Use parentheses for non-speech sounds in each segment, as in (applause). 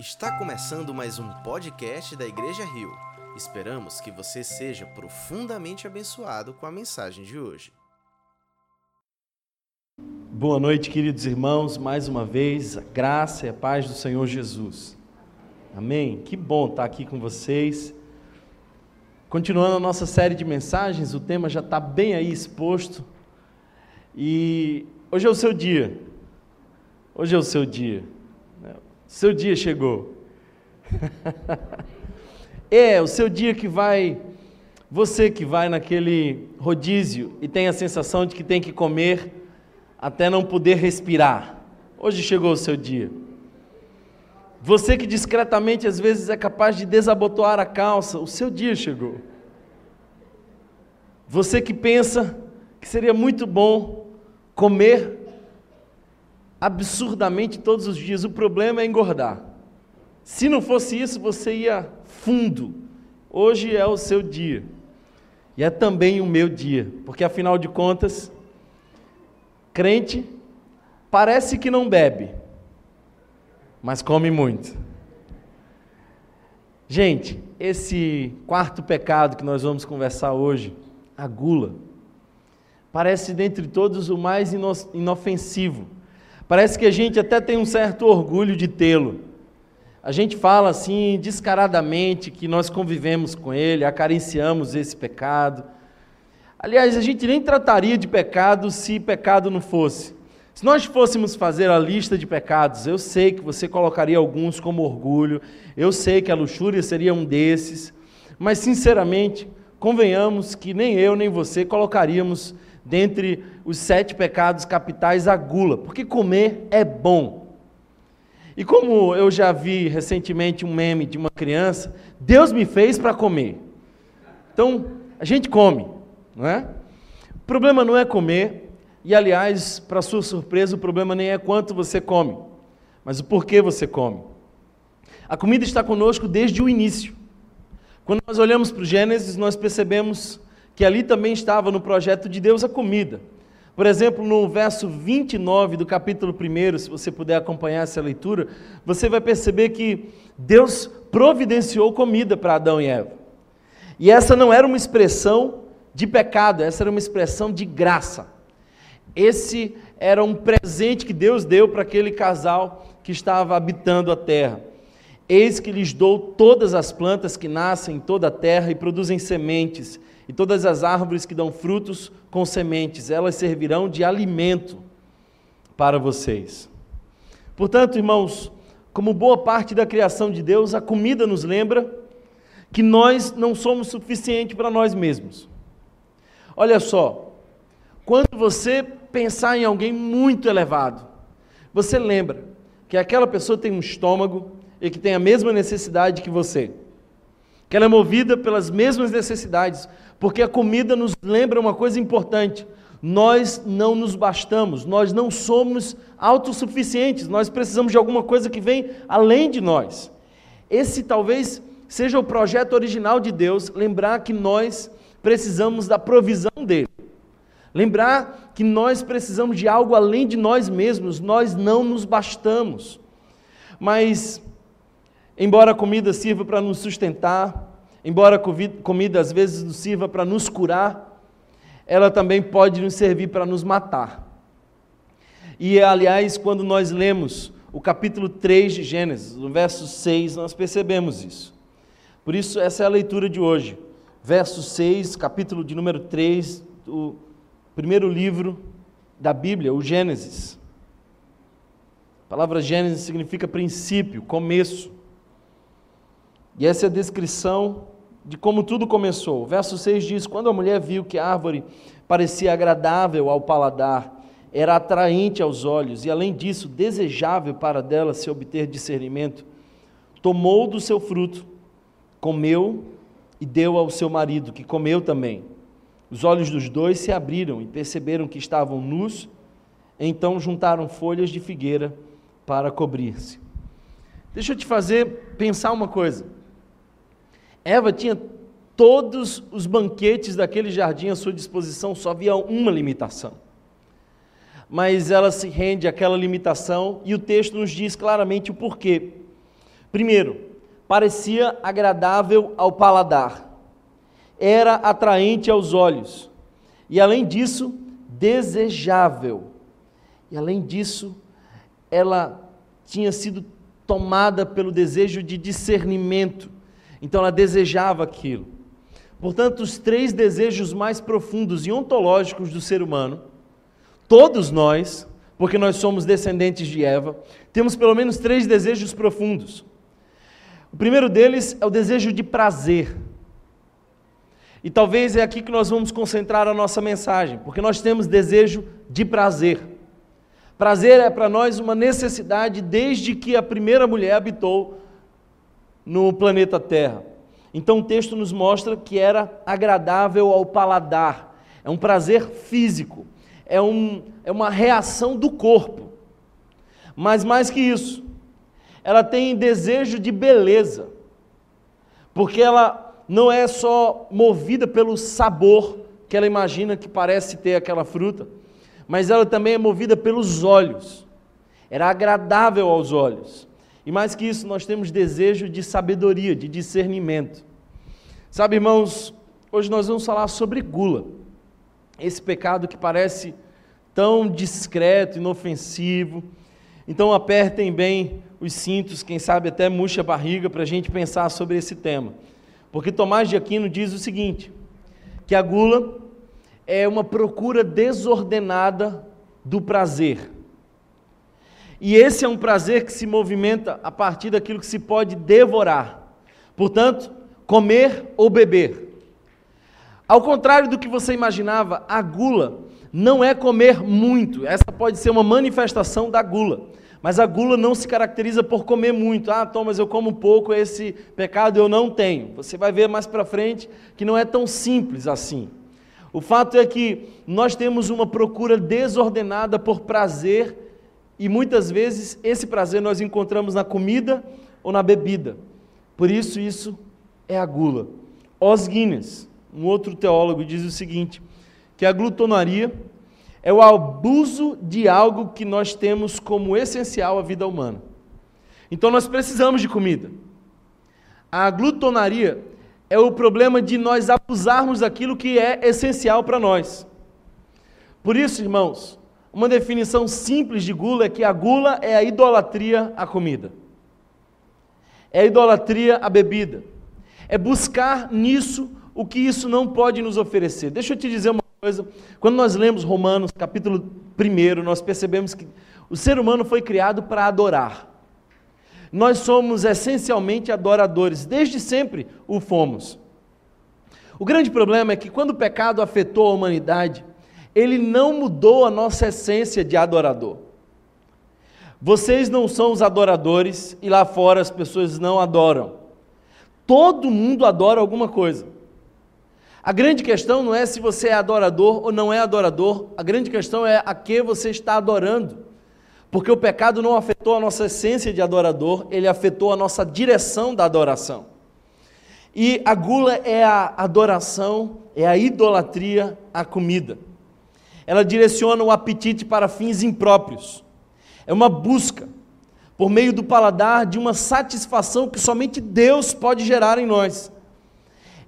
Está começando mais um podcast da Igreja Rio. Esperamos que você seja profundamente abençoado com a mensagem de hoje. Boa noite, queridos irmãos, mais uma vez, a graça e a paz do Senhor Jesus. Amém? Que bom estar aqui com vocês. Continuando a nossa série de mensagens, o tema já está bem aí exposto. E hoje é o seu dia. Hoje é o seu dia. Seu dia chegou. (laughs) é, o seu dia que vai. Você que vai naquele rodízio e tem a sensação de que tem que comer até não poder respirar. Hoje chegou o seu dia. Você que discretamente às vezes é capaz de desabotoar a calça, o seu dia chegou. Você que pensa que seria muito bom comer absurdamente todos os dias, o problema é engordar. Se não fosse isso, você ia fundo. Hoje é o seu dia. E é também o meu dia, porque afinal de contas, crente parece que não bebe, mas come muito. Gente, esse quarto pecado que nós vamos conversar hoje, a gula, parece dentre todos o mais inofensivo. Parece que a gente até tem um certo orgulho de tê-lo. A gente fala assim descaradamente que nós convivemos com ele, acariciamos esse pecado. Aliás, a gente nem trataria de pecado se pecado não fosse. Se nós fôssemos fazer a lista de pecados, eu sei que você colocaria alguns como orgulho, eu sei que a luxúria seria um desses, mas sinceramente, convenhamos que nem eu nem você colocaríamos dentre os sete pecados capitais a gula, porque comer é bom. E como eu já vi recentemente um meme de uma criança, Deus me fez para comer. Então, a gente come, não é? O problema não é comer, e aliás, para sua surpresa, o problema nem é quanto você come, mas o porquê você come. A comida está conosco desde o início. Quando nós olhamos para o Gênesis, nós percebemos que ali também estava no projeto de Deus a comida. Por exemplo, no verso 29 do capítulo 1, se você puder acompanhar essa leitura, você vai perceber que Deus providenciou comida para Adão e Eva. E essa não era uma expressão de pecado, essa era uma expressão de graça. Esse era um presente que Deus deu para aquele casal que estava habitando a terra. Eis que lhes dou todas as plantas que nascem em toda a terra e produzem sementes, e todas as árvores que dão frutos com sementes, elas servirão de alimento para vocês. Portanto, irmãos, como boa parte da criação de Deus, a comida nos lembra que nós não somos suficientes para nós mesmos. Olha só, quando você pensar em alguém muito elevado, você lembra que aquela pessoa tem um estômago e que tem a mesma necessidade que você, que ela é movida pelas mesmas necessidades, porque a comida nos lembra uma coisa importante. Nós não nos bastamos, nós não somos autossuficientes, nós precisamos de alguma coisa que vem além de nós. Esse talvez seja o projeto original de Deus, lembrar que nós precisamos da provisão dele. Lembrar que nós precisamos de algo além de nós mesmos, nós não nos bastamos. Mas, embora a comida sirva para nos sustentar, Embora a comida às vezes nos sirva para nos curar, ela também pode nos servir para nos matar. E, aliás, quando nós lemos o capítulo 3 de Gênesis, no verso 6, nós percebemos isso. Por isso, essa é a leitura de hoje. Verso 6, capítulo de número 3, do primeiro livro da Bíblia, o Gênesis. A palavra Gênesis significa princípio, começo. E essa é a descrição de como tudo começou. O verso 6 diz: Quando a mulher viu que a árvore parecia agradável ao paladar, era atraente aos olhos e, além disso, desejável para dela se obter discernimento, tomou do seu fruto, comeu e deu ao seu marido, que comeu também. Os olhos dos dois se abriram e perceberam que estavam nus, então juntaram folhas de figueira para cobrir-se. Deixa eu te fazer pensar uma coisa. Eva tinha todos os banquetes daquele jardim à sua disposição, só havia uma limitação. Mas ela se rende àquela limitação e o texto nos diz claramente o porquê. Primeiro, parecia agradável ao paladar, era atraente aos olhos, e além disso, desejável. E além disso, ela tinha sido tomada pelo desejo de discernimento, então ela desejava aquilo. Portanto, os três desejos mais profundos e ontológicos do ser humano, todos nós, porque nós somos descendentes de Eva, temos pelo menos três desejos profundos. O primeiro deles é o desejo de prazer. E talvez é aqui que nós vamos concentrar a nossa mensagem, porque nós temos desejo de prazer. Prazer é para nós uma necessidade desde que a primeira mulher habitou no planeta Terra. Então o texto nos mostra que era agradável ao paladar, é um prazer físico, é, um, é uma reação do corpo. Mas mais que isso, ela tem desejo de beleza, porque ela não é só movida pelo sabor que ela imagina que parece ter aquela fruta, mas ela também é movida pelos olhos. Era agradável aos olhos. E mais que isso, nós temos desejo de sabedoria, de discernimento. Sabe, irmãos, hoje nós vamos falar sobre gula. Esse pecado que parece tão discreto, inofensivo. Então apertem bem os cintos, quem sabe até murcha a barriga para a gente pensar sobre esse tema. Porque Tomás de Aquino diz o seguinte: que a gula é uma procura desordenada do prazer. E esse é um prazer que se movimenta a partir daquilo que se pode devorar. Portanto, comer ou beber. Ao contrário do que você imaginava, a gula não é comer muito. Essa pode ser uma manifestação da gula. Mas a gula não se caracteriza por comer muito. Ah, Thomas, eu como pouco, esse pecado eu não tenho. Você vai ver mais para frente que não é tão simples assim. O fato é que nós temos uma procura desordenada por prazer e muitas vezes esse prazer nós encontramos na comida ou na bebida. Por isso, isso é a gula. Os Guinness, um outro teólogo, diz o seguinte: que a glutonaria é o abuso de algo que nós temos como essencial à vida humana. Então nós precisamos de comida. A glutonaria é o problema de nós abusarmos daquilo que é essencial para nós. Por isso, irmãos, uma definição simples de gula é que a gula é a idolatria à comida. É a idolatria à bebida. É buscar nisso o que isso não pode nos oferecer. Deixa eu te dizer uma coisa. Quando nós lemos Romanos, capítulo 1, nós percebemos que o ser humano foi criado para adorar. Nós somos essencialmente adoradores, desde sempre o fomos. O grande problema é que quando o pecado afetou a humanidade, ele não mudou a nossa essência de adorador. Vocês não são os adoradores e lá fora as pessoas não adoram. Todo mundo adora alguma coisa. A grande questão não é se você é adorador ou não é adorador, a grande questão é a que você está adorando. Porque o pecado não afetou a nossa essência de adorador, ele afetou a nossa direção da adoração. E a gula é a adoração, é a idolatria à comida ela direciona o apetite para fins impróprios. É uma busca, por meio do paladar, de uma satisfação que somente Deus pode gerar em nós.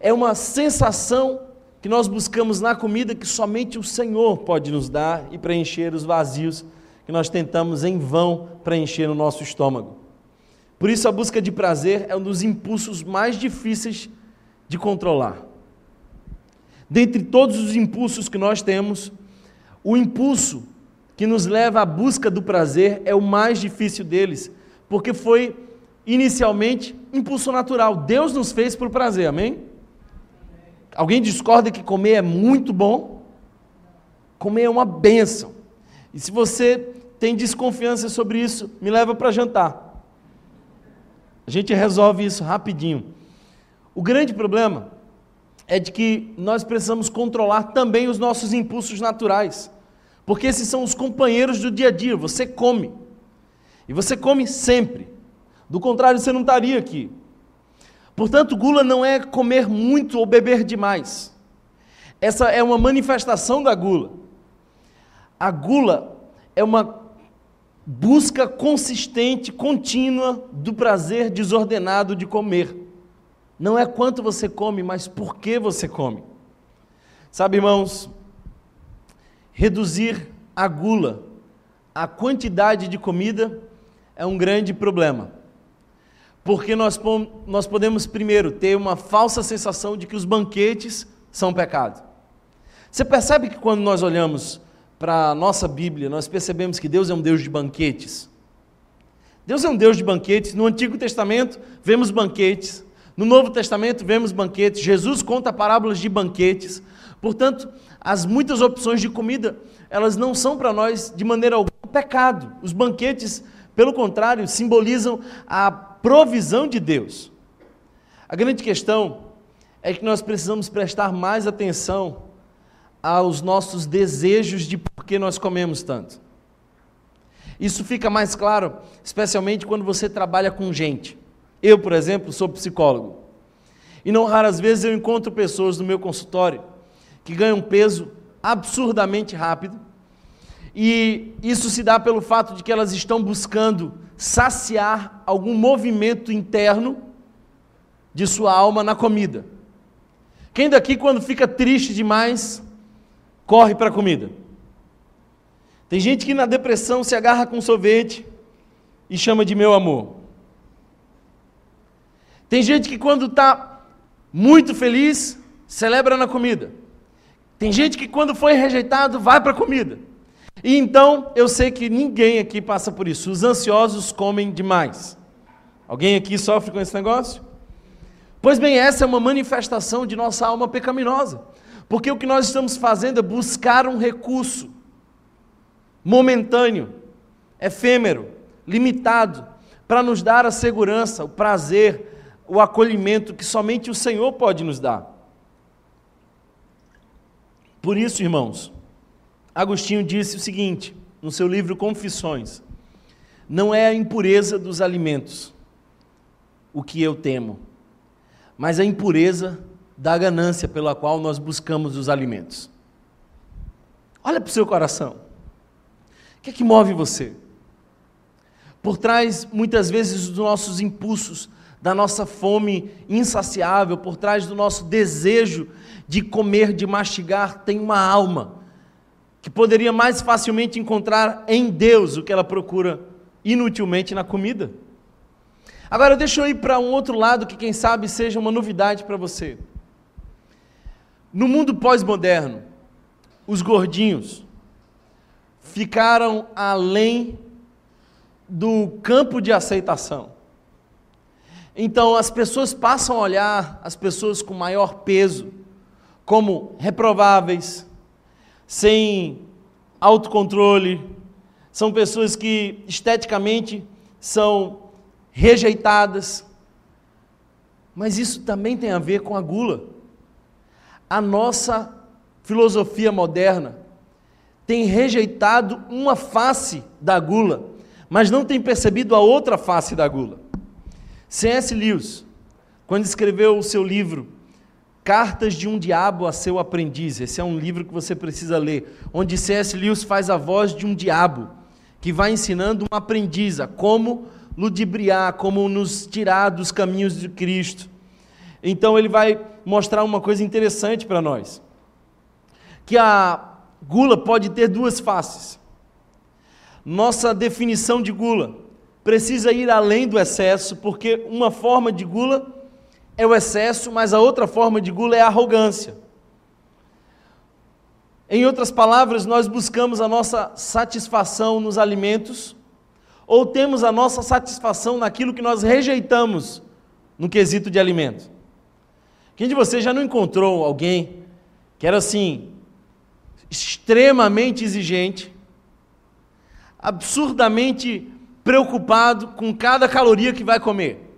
É uma sensação que nós buscamos na comida que somente o Senhor pode nos dar e preencher os vazios que nós tentamos em vão preencher no nosso estômago. Por isso, a busca de prazer é um dos impulsos mais difíceis de controlar. Dentre todos os impulsos que nós temos, o impulso que nos leva à busca do prazer é o mais difícil deles, porque foi inicialmente impulso natural. Deus nos fez por prazer, amém? Alguém discorda que comer é muito bom? Comer é uma benção. E se você tem desconfiança sobre isso, me leva para jantar. A gente resolve isso rapidinho. O grande problema é de que nós precisamos controlar também os nossos impulsos naturais, porque esses são os companheiros do dia a dia. Você come, e você come sempre, do contrário, você não estaria aqui. Portanto, gula não é comer muito ou beber demais, essa é uma manifestação da gula. A gula é uma busca consistente, contínua do prazer desordenado de comer. Não é quanto você come, mas por que você come. Sabe, irmãos, reduzir a gula, a quantidade de comida, é um grande problema. Porque nós, nós podemos, primeiro, ter uma falsa sensação de que os banquetes são pecado. Você percebe que quando nós olhamos para a nossa Bíblia, nós percebemos que Deus é um Deus de banquetes. Deus é um Deus de banquetes. No Antigo Testamento, vemos banquetes. No Novo Testamento, vemos banquetes. Jesus conta parábolas de banquetes. Portanto, as muitas opções de comida, elas não são para nós, de maneira alguma, pecado. Os banquetes, pelo contrário, simbolizam a provisão de Deus. A grande questão é que nós precisamos prestar mais atenção aos nossos desejos de por que nós comemos tanto. Isso fica mais claro, especialmente quando você trabalha com gente. Eu, por exemplo, sou psicólogo. E não raras vezes eu encontro pessoas no meu consultório que ganham peso absurdamente rápido. E isso se dá pelo fato de que elas estão buscando saciar algum movimento interno de sua alma na comida. Quem daqui, quando fica triste demais, corre para a comida? Tem gente que na depressão se agarra com sorvete e chama de meu amor. Tem gente que, quando está muito feliz, celebra na comida. Tem gente que, quando foi rejeitado, vai para a comida. E então, eu sei que ninguém aqui passa por isso. Os ansiosos comem demais. Alguém aqui sofre com esse negócio? Pois bem, essa é uma manifestação de nossa alma pecaminosa. Porque o que nós estamos fazendo é buscar um recurso momentâneo, efêmero, limitado, para nos dar a segurança, o prazer, o acolhimento que somente o Senhor pode nos dar. Por isso, irmãos, Agostinho disse o seguinte, no seu livro Confissões: Não é a impureza dos alimentos o que eu temo, mas a impureza da ganância pela qual nós buscamos os alimentos. Olha para o seu coração. O que é que move você? Por trás, muitas vezes, dos nossos impulsos, da nossa fome insaciável, por trás do nosso desejo de comer, de mastigar, tem uma alma que poderia mais facilmente encontrar em Deus o que ela procura inutilmente na comida. Agora, deixa eu ir para um outro lado que, quem sabe, seja uma novidade para você. No mundo pós-moderno, os gordinhos ficaram além do campo de aceitação. Então, as pessoas passam a olhar as pessoas com maior peso como reprováveis, sem autocontrole, são pessoas que esteticamente são rejeitadas. Mas isso também tem a ver com a gula. A nossa filosofia moderna tem rejeitado uma face da gula, mas não tem percebido a outra face da gula. C.S. Lewis, quando escreveu o seu livro Cartas de um Diabo a Seu Aprendiz. Esse é um livro que você precisa ler, onde C.S. Lewis faz a voz de um diabo que vai ensinando um aprendiz a como ludibriar, como nos tirar dos caminhos de Cristo. Então ele vai mostrar uma coisa interessante para nós: que a gula pode ter duas faces. Nossa definição de gula precisa ir além do excesso, porque uma forma de gula é o excesso, mas a outra forma de gula é a arrogância. Em outras palavras, nós buscamos a nossa satisfação nos alimentos, ou temos a nossa satisfação naquilo que nós rejeitamos no quesito de alimento. Quem de vocês já não encontrou alguém que era assim, extremamente exigente, absurdamente preocupado com cada caloria que vai comer?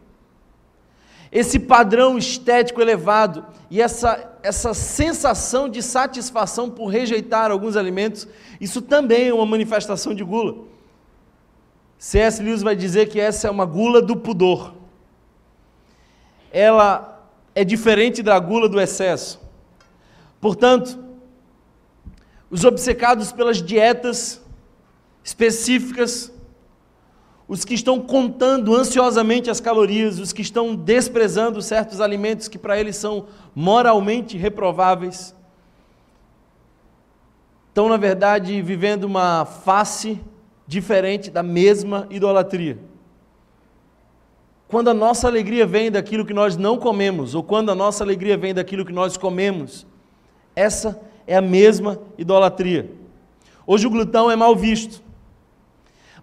esse padrão estético elevado e essa, essa sensação de satisfação por rejeitar alguns alimentos, isso também é uma manifestação de gula. C.S. Lewis vai dizer que essa é uma gula do pudor. Ela é diferente da gula do excesso. Portanto, os obcecados pelas dietas específicas os que estão contando ansiosamente as calorias, os que estão desprezando certos alimentos que para eles são moralmente reprováveis, estão, na verdade, vivendo uma face diferente da mesma idolatria. Quando a nossa alegria vem daquilo que nós não comemos, ou quando a nossa alegria vem daquilo que nós comemos, essa é a mesma idolatria. Hoje o glutão é mal visto,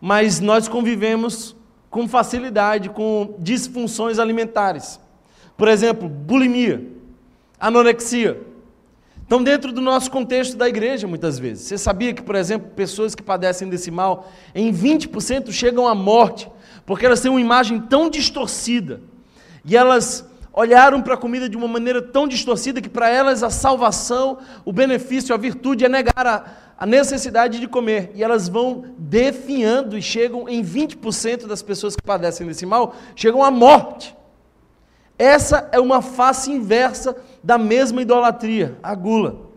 mas nós convivemos com facilidade com disfunções alimentares. Por exemplo, bulimia, anorexia. Estão dentro do nosso contexto da igreja, muitas vezes. Você sabia que, por exemplo, pessoas que padecem desse mal, em 20% chegam à morte, porque elas têm uma imagem tão distorcida. E elas olharam para a comida de uma maneira tão distorcida que para elas a salvação, o benefício, a virtude é negar a, a necessidade de comer. E elas vão definhando e chegam em 20% das pessoas que padecem desse mal, chegam à morte. Essa é uma face inversa da mesma idolatria, a gula.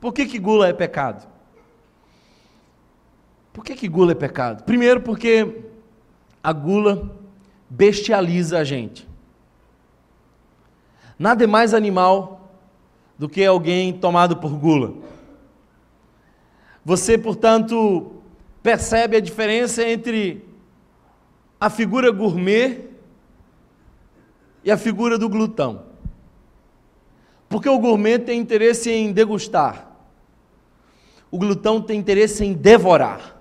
Por que, que gula é pecado? Por que, que gula é pecado? Primeiro, porque a gula bestializa a gente. Nada é mais animal do que alguém tomado por gula. Você, portanto, percebe a diferença entre a figura gourmet e a figura do glutão. Porque o gourmet tem interesse em degustar, o glutão tem interesse em devorar.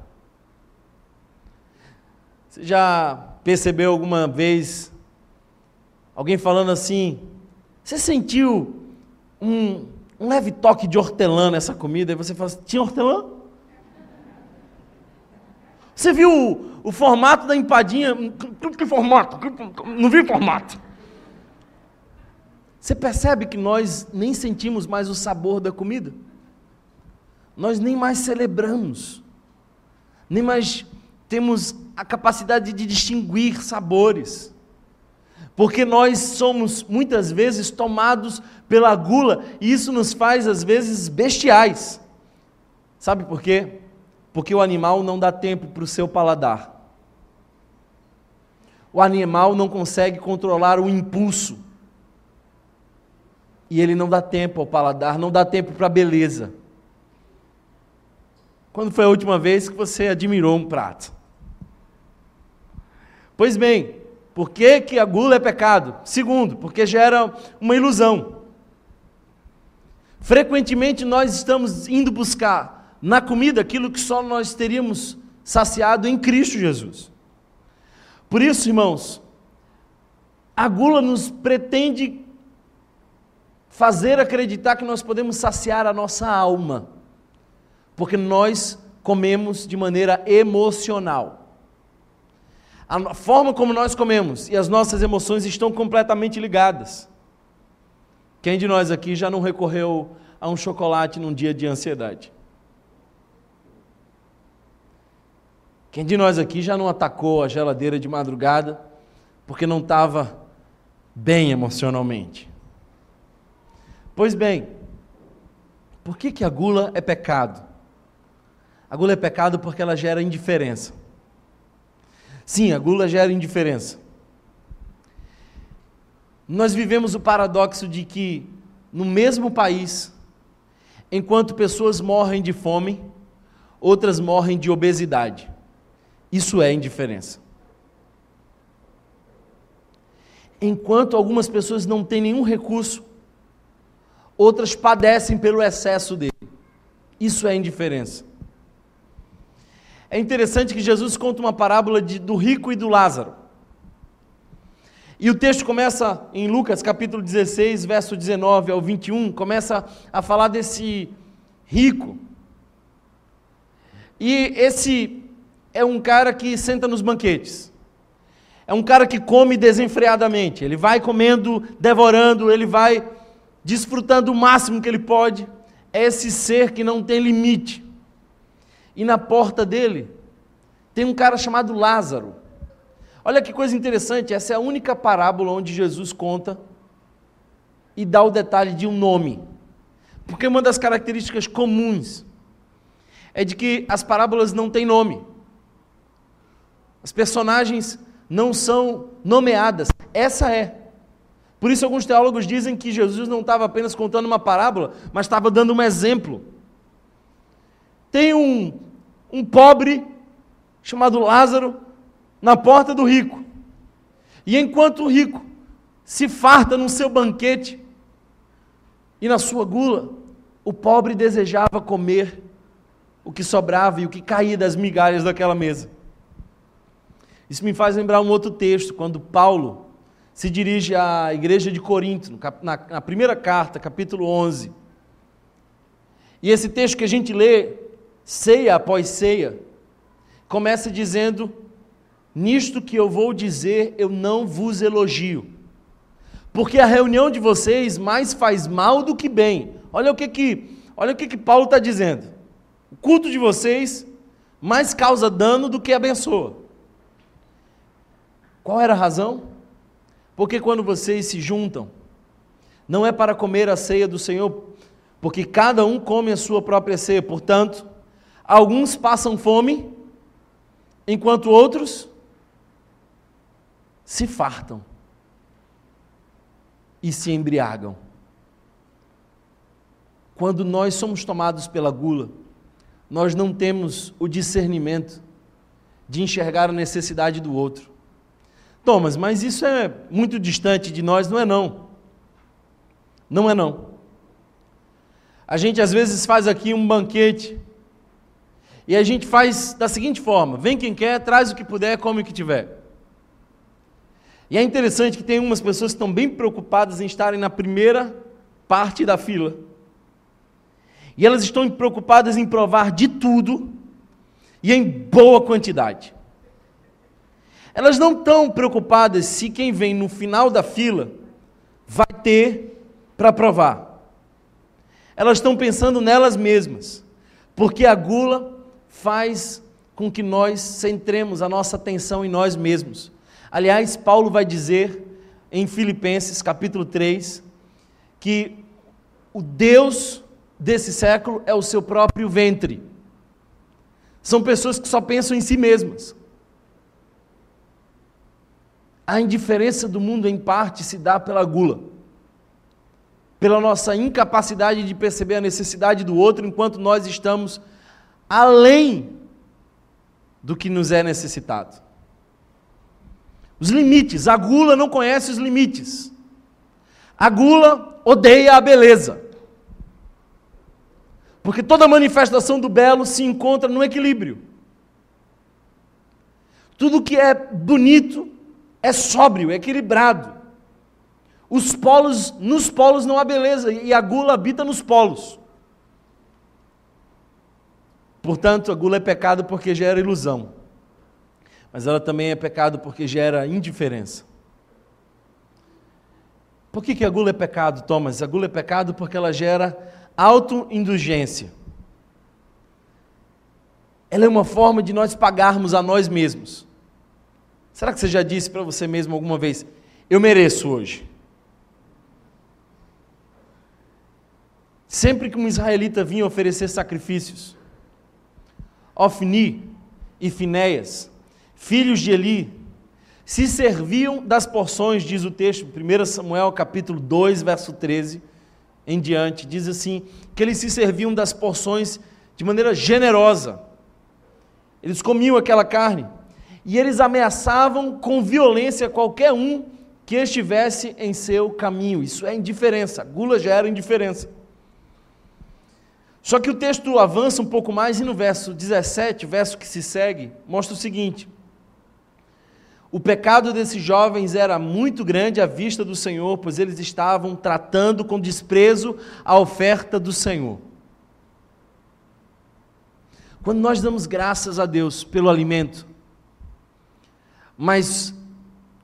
Você já percebeu alguma vez alguém falando assim: você sentiu um, um leve toque de hortelã nessa comida? E você fala assim: tinha hortelã? Você viu o, o formato da empadinha? Que, que formato? Não vi formato. Você percebe que nós nem sentimos mais o sabor da comida? Nós nem mais celebramos, nem mais temos a capacidade de distinguir sabores. Porque nós somos muitas vezes tomados pela gula e isso nos faz às vezes bestiais. Sabe por quê? Porque o animal não dá tempo para o seu paladar. O animal não consegue controlar o impulso. E ele não dá tempo ao paladar, não dá tempo para a beleza. Quando foi a última vez que você admirou um prato? Pois bem, por que, que a gula é pecado? Segundo, porque gera uma ilusão. Frequentemente nós estamos indo buscar na comida aquilo que só nós teríamos saciado em Cristo Jesus. Por isso, irmãos, a gula nos pretende fazer acreditar que nós podemos saciar a nossa alma, porque nós comemos de maneira emocional. A forma como nós comemos e as nossas emoções estão completamente ligadas. Quem de nós aqui já não recorreu a um chocolate num dia de ansiedade? Quem de nós aqui já não atacou a geladeira de madrugada porque não estava bem emocionalmente? Pois bem, por que, que a gula é pecado? A gula é pecado porque ela gera indiferença. Sim, a gula gera indiferença. Nós vivemos o paradoxo de que, no mesmo país, enquanto pessoas morrem de fome, outras morrem de obesidade. Isso é indiferença. Enquanto algumas pessoas não têm nenhum recurso, outras padecem pelo excesso dele. Isso é indiferença. É interessante que Jesus conta uma parábola de, do rico e do Lázaro. E o texto começa em Lucas capítulo 16, verso 19 ao 21, começa a falar desse rico. E esse é um cara que senta nos banquetes. É um cara que come desenfreadamente. Ele vai comendo, devorando, ele vai desfrutando o máximo que ele pode. É esse ser que não tem limite. E na porta dele tem um cara chamado Lázaro. Olha que coisa interessante, essa é a única parábola onde Jesus conta e dá o detalhe de um nome. Porque uma das características comuns é de que as parábolas não têm nome. As personagens não são nomeadas. Essa é. Por isso, alguns teólogos dizem que Jesus não estava apenas contando uma parábola, mas estava dando um exemplo. Tem um, um pobre chamado Lázaro na porta do rico. E enquanto o rico se farta no seu banquete e na sua gula, o pobre desejava comer o que sobrava e o que caía das migalhas daquela mesa. Isso me faz lembrar um outro texto, quando Paulo se dirige à igreja de Corinto, na, na primeira carta, capítulo 11. E esse texto que a gente lê, ceia após ceia, começa dizendo: Nisto que eu vou dizer, eu não vos elogio, porque a reunião de vocês mais faz mal do que bem. Olha o que que, olha o que, que Paulo está dizendo. O culto de vocês mais causa dano do que abençoa. Qual era a razão? Porque quando vocês se juntam, não é para comer a ceia do Senhor, porque cada um come a sua própria ceia. Portanto, alguns passam fome, enquanto outros se fartam e se embriagam. Quando nós somos tomados pela gula, nós não temos o discernimento de enxergar a necessidade do outro. Thomas, mas isso é muito distante de nós, não é não. Não é não. A gente às vezes faz aqui um banquete e a gente faz da seguinte forma: vem quem quer, traz o que puder, come o que tiver. E é interessante que tem umas pessoas que estão bem preocupadas em estarem na primeira parte da fila. E elas estão preocupadas em provar de tudo e em boa quantidade. Elas não estão preocupadas se quem vem no final da fila vai ter para provar. Elas estão pensando nelas mesmas, porque a gula faz com que nós centremos a nossa atenção em nós mesmos. Aliás, Paulo vai dizer em Filipenses capítulo 3 que o Deus desse século é o seu próprio ventre. São pessoas que só pensam em si mesmas. A indiferença do mundo, em parte, se dá pela gula, pela nossa incapacidade de perceber a necessidade do outro enquanto nós estamos além do que nos é necessitado. Os limites, a gula não conhece os limites. A gula odeia a beleza. Porque toda manifestação do belo se encontra no equilíbrio. Tudo que é bonito é sóbrio, é equilibrado. Os polos, nos polos não há beleza e a gula habita nos polos. Portanto, a gula é pecado porque gera ilusão. Mas ela também é pecado porque gera indiferença. Por que, que a gula é pecado, Thomas? A gula é pecado porque ela gera autoindulgência. Ela é uma forma de nós pagarmos a nós mesmos. Será que você já disse para você mesmo alguma vez: Eu mereço hoje? Sempre que um israelita vinha oferecer sacrifícios, Ofni e Finéias, filhos de Eli, se serviam das porções, diz o texto, 1 Samuel capítulo 2, verso 13, em diante, diz assim, que eles se serviam das porções de maneira generosa. Eles comiam aquela carne e eles ameaçavam com violência qualquer um que estivesse em seu caminho. Isso é indiferença. Gula já era indiferença. Só que o texto avança um pouco mais e no verso 17, verso que se segue, mostra o seguinte: o pecado desses jovens era muito grande à vista do Senhor, pois eles estavam tratando com desprezo a oferta do Senhor. Quando nós damos graças a Deus pelo alimento, mas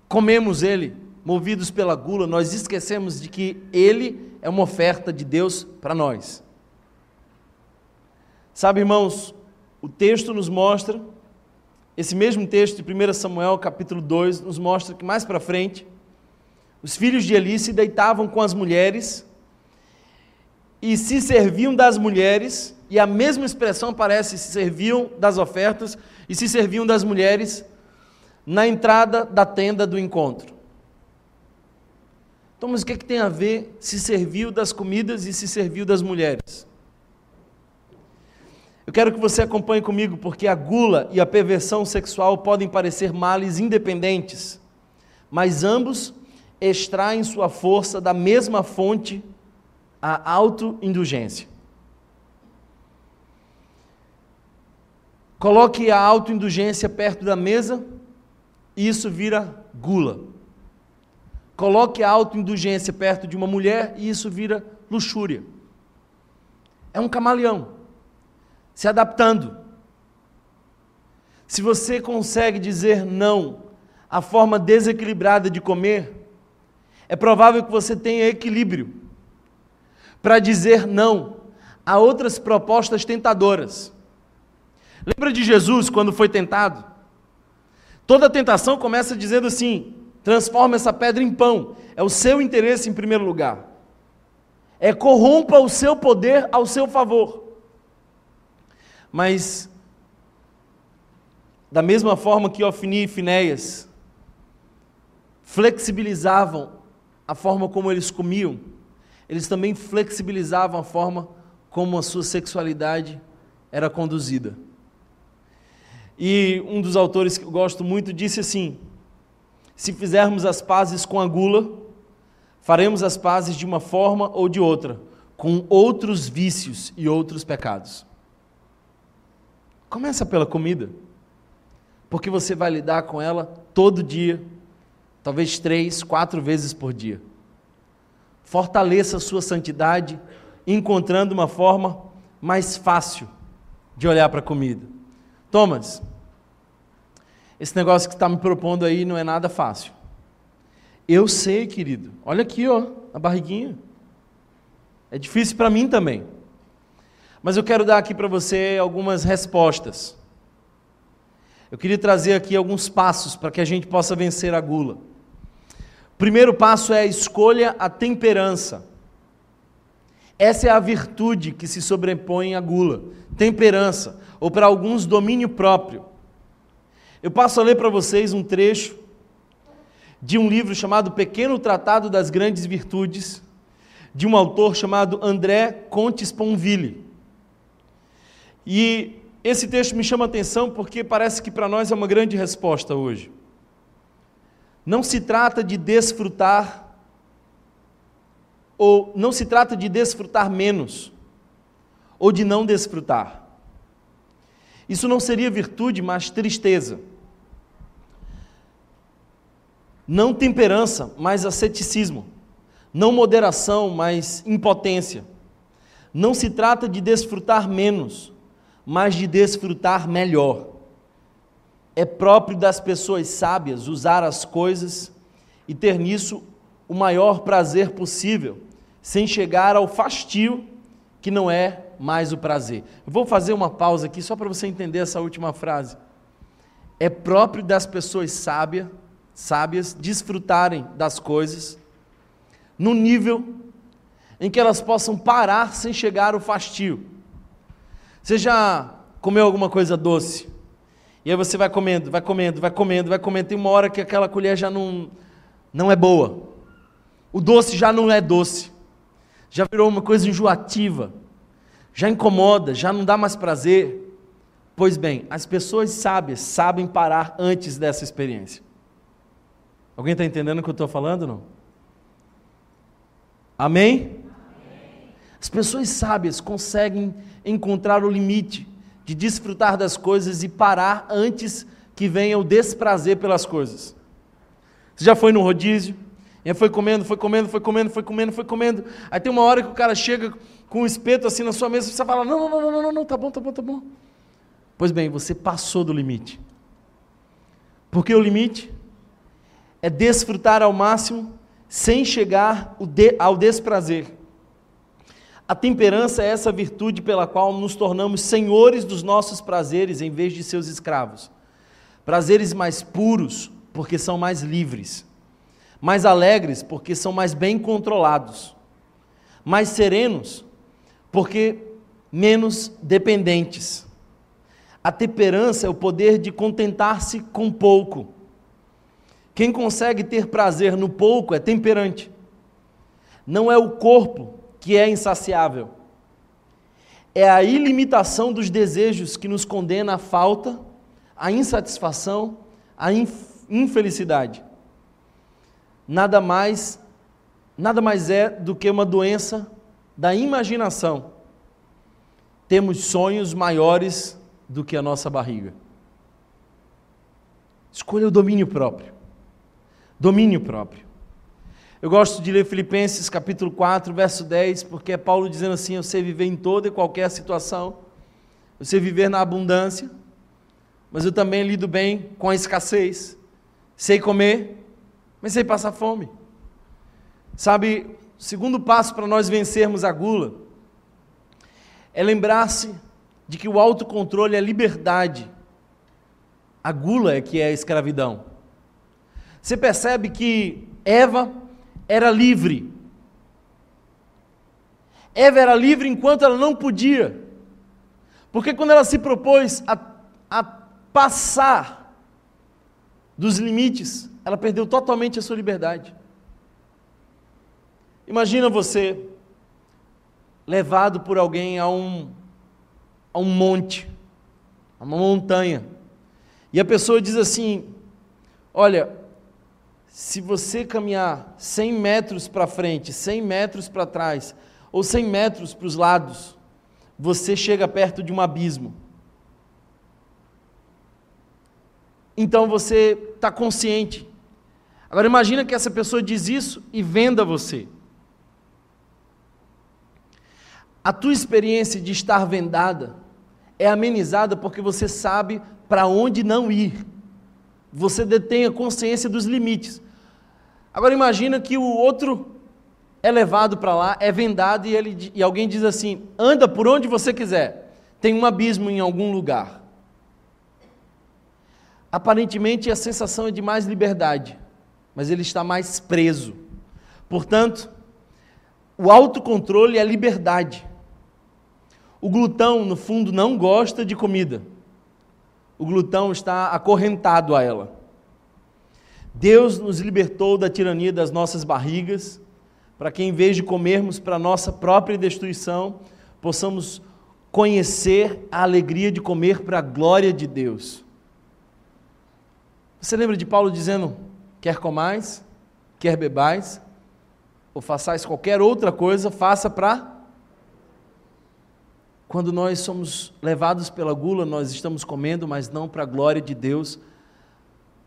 comemos ele, movidos pela gula, nós esquecemos de que ele é uma oferta de Deus para nós. Sabe, irmãos, o texto nos mostra esse mesmo texto de 1 Samuel, capítulo 2, nos mostra que mais para frente, os filhos de Eli se deitavam com as mulheres e se serviam das mulheres, e a mesma expressão aparece: se serviam das ofertas e se serviam das mulheres, na entrada da tenda do encontro. Então, mas o que, é que tem a ver se serviu das comidas e se serviu das mulheres? Eu quero que você acompanhe comigo, porque a gula e a perversão sexual podem parecer males independentes, mas ambos extraem sua força da mesma fonte, a autoindulgência. Coloque a autoindulgência perto da mesa isso vira gula. Coloque a autoindulgência perto de uma mulher e isso vira luxúria. É um camaleão se adaptando. Se você consegue dizer não à forma desequilibrada de comer, é provável que você tenha equilíbrio para dizer não a outras propostas tentadoras. Lembra de Jesus quando foi tentado? Toda tentação começa dizendo assim: transforma essa pedra em pão. É o seu interesse em primeiro lugar. É corrompa o seu poder ao seu favor. Mas, da mesma forma que Ofni e Finéias flexibilizavam a forma como eles comiam, eles também flexibilizavam a forma como a sua sexualidade era conduzida. E um dos autores que eu gosto muito disse assim: se fizermos as pazes com a gula, faremos as pazes de uma forma ou de outra, com outros vícios e outros pecados. Começa pela comida, porque você vai lidar com ela todo dia, talvez três, quatro vezes por dia. Fortaleça a sua santidade, encontrando uma forma mais fácil de olhar para a comida. Thomas, esse negócio que está me propondo aí não é nada fácil. Eu sei, querido. Olha aqui, ó, a barriguinha. É difícil para mim também. Mas eu quero dar aqui para você algumas respostas. Eu queria trazer aqui alguns passos para que a gente possa vencer a gula. Primeiro passo é a escolha a temperança. Essa é a virtude que se sobrepõe à gula, temperança, ou para alguns domínio próprio. Eu passo a ler para vocês um trecho de um livro chamado Pequeno Tratado das Grandes Virtudes, de um autor chamado André Contes Ponville. E esse texto me chama a atenção porque parece que para nós é uma grande resposta hoje. Não se trata de desfrutar, ou não se trata de desfrutar menos, ou de não desfrutar. Isso não seria virtude, mas tristeza. Não temperança, mas asceticismo. Não moderação, mas impotência. Não se trata de desfrutar menos, mas de desfrutar melhor. É próprio das pessoas sábias usar as coisas e ter nisso o maior prazer possível, sem chegar ao fastio que não é mais o prazer. Vou fazer uma pausa aqui só para você entender essa última frase. É próprio das pessoas sábias, sábias desfrutarem das coisas no nível em que elas possam parar sem chegar ao fastio. Você já comeu alguma coisa doce? E aí você vai comendo, vai comendo, vai comendo, vai comendo. Tem uma hora que aquela colher já não, não é boa. O doce já não é doce. Já virou uma coisa enjoativa. Já incomoda, já não dá mais prazer. Pois bem, as pessoas sábias sabem parar antes dessa experiência. Alguém está entendendo o que eu estou falando? Não? Amém? As pessoas sábias conseguem encontrar o limite de desfrutar das coisas e parar antes que venha o desprazer pelas coisas. Você já foi no rodízio? E foi comendo, foi comendo, foi comendo, foi comendo, foi comendo. Aí tem uma hora que o cara chega com um espeto assim na sua mesa e você fala: não, não, não, não, não, não, tá bom, tá bom, tá bom. Pois bem, você passou do limite. Porque o limite é desfrutar ao máximo sem chegar ao desprazer. A temperança é essa virtude pela qual nos tornamos senhores dos nossos prazeres em vez de seus escravos. Prazeres mais puros, porque são mais livres. Mais alegres, porque são mais bem controlados. Mais serenos, porque menos dependentes. A temperança é o poder de contentar-se com pouco, Quem consegue ter prazer no pouco é temperante. Não é o corpo que é insaciável. É a ilimitação dos desejos que nos condena à falta, à insatisfação, à infelicidade. Nada mais, nada mais é do que uma doença da imaginação. Temos sonhos maiores do que a nossa barriga. Escolha o domínio próprio. Domínio próprio. Eu gosto de ler Filipenses capítulo 4, verso 10, porque é Paulo dizendo assim: Eu sei viver em toda e qualquer situação, eu sei viver na abundância, mas eu também lido bem com a escassez. Sei comer, mas sei passar fome. Sabe, o segundo passo para nós vencermos a gula é lembrar-se de que o autocontrole é liberdade a gula é que é a escravidão. Você percebe que Eva era livre. Eva era livre enquanto ela não podia. Porque quando ela se propôs a, a passar dos limites, ela perdeu totalmente a sua liberdade. Imagina você levado por alguém a um, a um monte, a uma montanha e a pessoa diz assim: Olha, se você caminhar 100 metros para frente, 100 metros para trás, ou 100 metros para os lados, você chega perto de um abismo. Então você está consciente. Agora imagina que essa pessoa diz isso e venda você. A tua experiência de estar vendada é amenizada porque você sabe para onde não ir. Você detém a consciência dos limites. Agora imagina que o outro é levado para lá, é vendado e, ele, e alguém diz assim: anda por onde você quiser, tem um abismo em algum lugar. Aparentemente a sensação é de mais liberdade, mas ele está mais preso. Portanto, o autocontrole é liberdade. O glutão, no fundo, não gosta de comida o glutão está acorrentado a ela. Deus nos libertou da tirania das nossas barrigas, para que em vez de comermos para nossa própria destruição, possamos conhecer a alegria de comer para a glória de Deus. Você lembra de Paulo dizendo: quer comais, quer bebais, ou façais qualquer outra coisa, faça para quando nós somos levados pela gula, nós estamos comendo, mas não para a glória de Deus.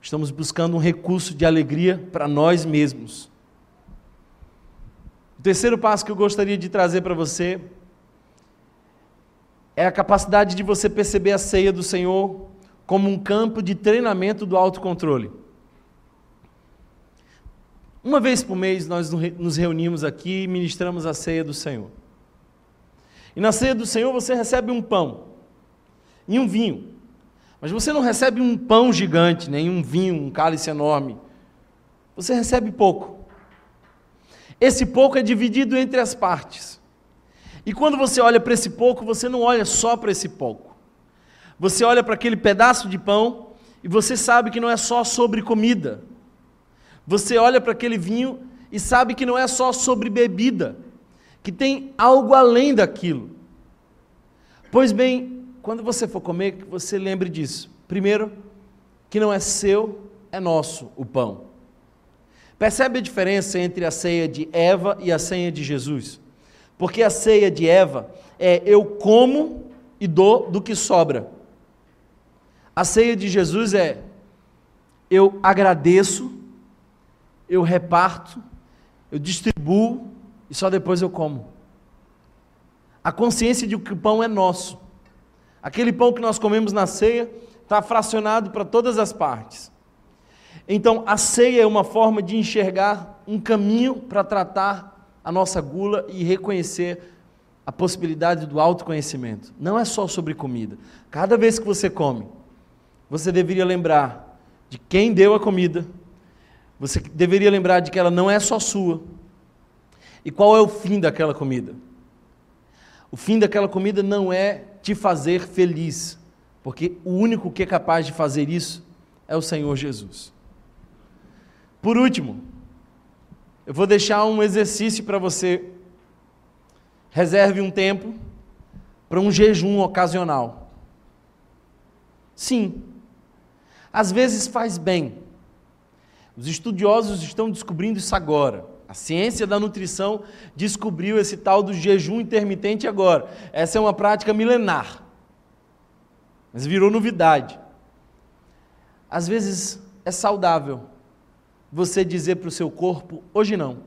Estamos buscando um recurso de alegria para nós mesmos. O terceiro passo que eu gostaria de trazer para você é a capacidade de você perceber a ceia do Senhor como um campo de treinamento do autocontrole. Uma vez por mês nós nos reunimos aqui e ministramos a ceia do Senhor. E na ceia do Senhor você recebe um pão e um vinho. Mas você não recebe um pão gigante, nem um vinho, um cálice enorme. Você recebe pouco. Esse pouco é dividido entre as partes. E quando você olha para esse pouco, você não olha só para esse pouco. Você olha para aquele pedaço de pão e você sabe que não é só sobre comida. Você olha para aquele vinho e sabe que não é só sobre bebida que tem algo além daquilo. Pois bem, quando você for comer, que você lembre disso. Primeiro, que não é seu, é nosso o pão. Percebe a diferença entre a ceia de Eva e a ceia de Jesus? Porque a ceia de Eva é eu como e dou do que sobra. A ceia de Jesus é eu agradeço, eu reparto, eu distribuo e só depois eu como. A consciência de que o pão é nosso. Aquele pão que nós comemos na ceia está fracionado para todas as partes. Então, a ceia é uma forma de enxergar um caminho para tratar a nossa gula e reconhecer a possibilidade do autoconhecimento. Não é só sobre comida. Cada vez que você come, você deveria lembrar de quem deu a comida, você deveria lembrar de que ela não é só sua, e qual é o fim daquela comida? O fim daquela comida não é te fazer feliz, porque o único que é capaz de fazer isso é o Senhor Jesus. Por último, eu vou deixar um exercício para você. Reserve um tempo para um jejum ocasional. Sim, às vezes faz bem. Os estudiosos estão descobrindo isso agora. A ciência da nutrição descobriu esse tal do jejum intermitente agora. Essa é uma prática milenar. Mas virou novidade. Às vezes é saudável você dizer para o seu corpo: hoje não.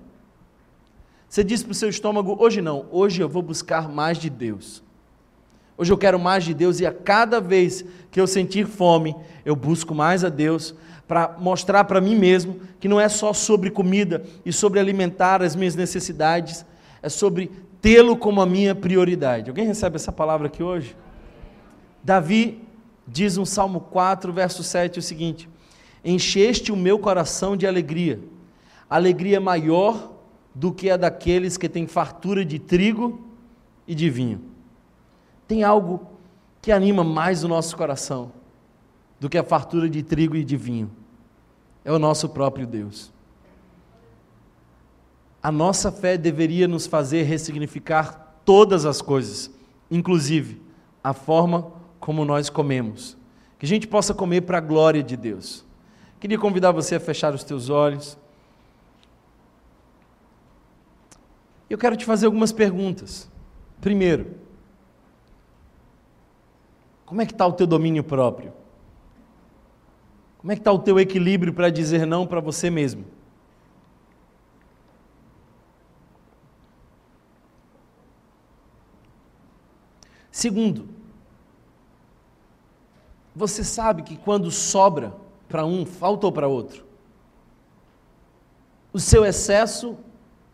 Você diz para o seu estômago: hoje não, hoje eu vou buscar mais de Deus. Hoje eu quero mais de Deus e a cada vez que eu sentir fome, eu busco mais a Deus para mostrar para mim mesmo que não é só sobre comida e sobre alimentar as minhas necessidades, é sobre tê-lo como a minha prioridade. Alguém recebe essa palavra aqui hoje? Davi diz no Salmo 4, verso 7 o seguinte: Encheste o meu coração de alegria, alegria maior do que a daqueles que têm fartura de trigo e de vinho. Tem algo que anima mais o nosso coração do que a fartura de trigo e de vinho. É o nosso próprio Deus. A nossa fé deveria nos fazer ressignificar todas as coisas, inclusive a forma como nós comemos. Que a gente possa comer para a glória de Deus. Queria convidar você a fechar os teus olhos. Eu quero te fazer algumas perguntas. Primeiro, como é que está o teu domínio próprio? Como é que está o teu equilíbrio para dizer não para você mesmo? Segundo, você sabe que quando sobra para um, faltou para outro. O seu excesso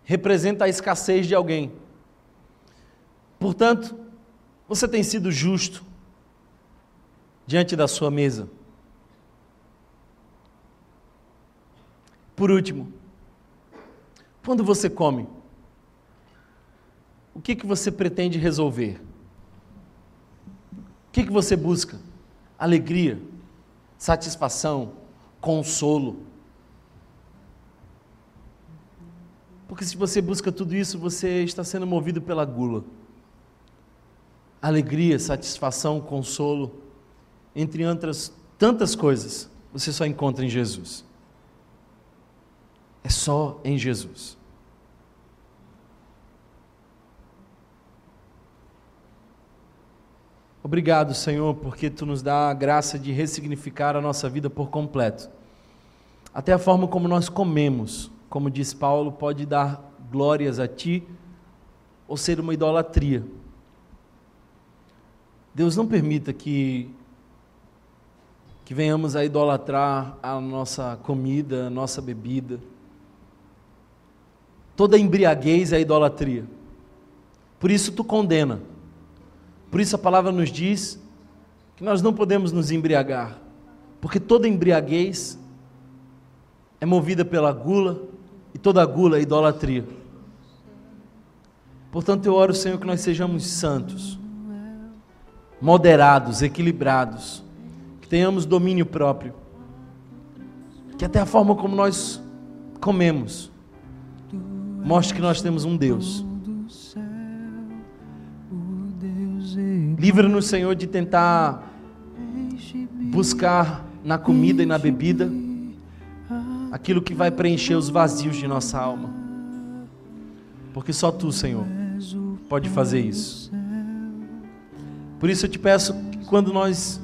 representa a escassez de alguém. Portanto, você tem sido justo diante da sua mesa. Por último, quando você come, o que, que você pretende resolver? O que, que você busca? Alegria, satisfação, consolo. Porque se você busca tudo isso, você está sendo movido pela gula. Alegria, satisfação, consolo entre outras tantas coisas, você só encontra em Jesus. É só em Jesus. Obrigado, Senhor, porque tu nos dá a graça de ressignificar a nossa vida por completo. Até a forma como nós comemos, como diz Paulo, pode dar glórias a ti ou ser uma idolatria. Deus não permita que que venhamos a idolatrar a nossa comida, a nossa bebida. Toda embriaguez é idolatria. Por isso tu condena. Por isso a palavra nos diz que nós não podemos nos embriagar, porque toda embriaguez é movida pela gula e toda gula é idolatria. Portanto, eu oro, Senhor, que nós sejamos santos, moderados, equilibrados tenhamos domínio próprio. Que até a forma como nós comemos mostre que nós temos um Deus. Livra-nos, Senhor, de tentar buscar na comida e na bebida aquilo que vai preencher os vazios de nossa alma. Porque só tu, Senhor, pode fazer isso. Por isso eu te peço que quando nós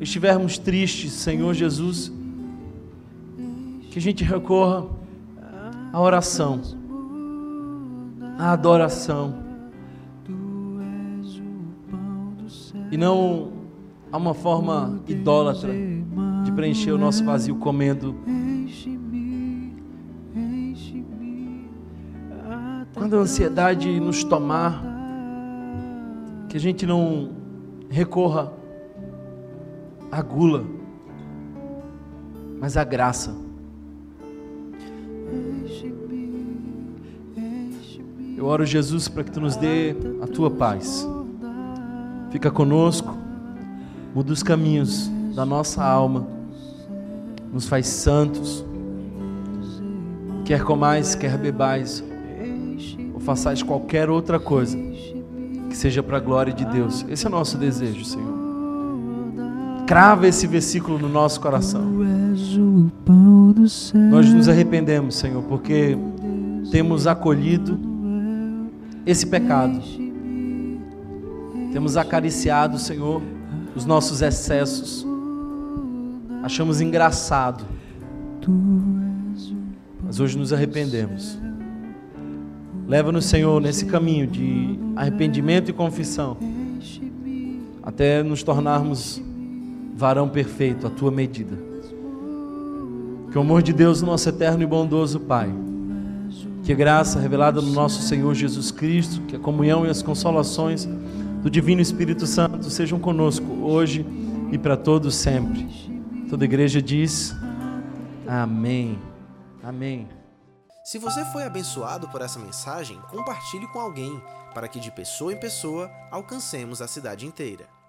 estivermos tristes, Senhor Jesus, que a gente recorra à oração, à adoração, e não a uma forma idólatra de preencher o nosso vazio comendo. Quando a ansiedade nos tomar, que a gente não recorra a gula, mas a graça. Eu oro, Jesus, para que tu nos dê a tua paz. Fica conosco, muda os caminhos da nossa alma, nos faz santos, quer comais, quer bebais, ou façais qualquer outra coisa, que seja para a glória de Deus. Esse é o nosso desejo, Senhor. Crava esse versículo no nosso coração. Nós nos arrependemos, Senhor, porque temos acolhido esse pecado. Temos acariciado, Senhor, os nossos excessos. Achamos engraçado. Mas hoje nos arrependemos. Leva-nos, Senhor, nesse caminho de arrependimento e confissão, até nos tornarmos varão perfeito, à tua medida. Que o amor de Deus, nosso eterno e bondoso Pai, que a graça revelada no nosso Senhor Jesus Cristo, que a comunhão e as consolações do Divino Espírito Santo sejam conosco hoje e para todos sempre. Toda a igreja diz: Amém. Amém. Se você foi abençoado por essa mensagem, compartilhe com alguém, para que de pessoa em pessoa alcancemos a cidade inteira.